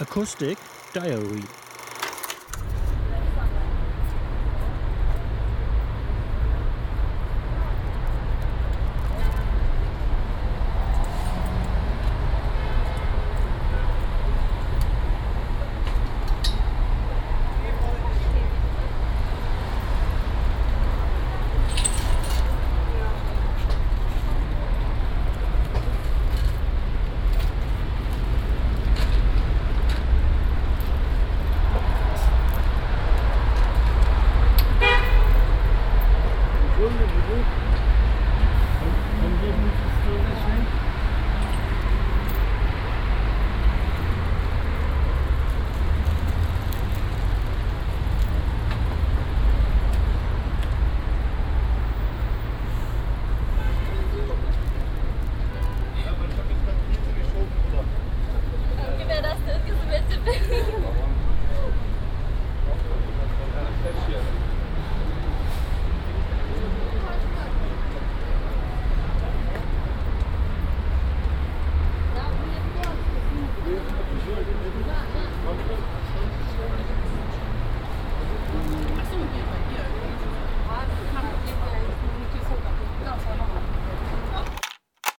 Acoustic Diary you.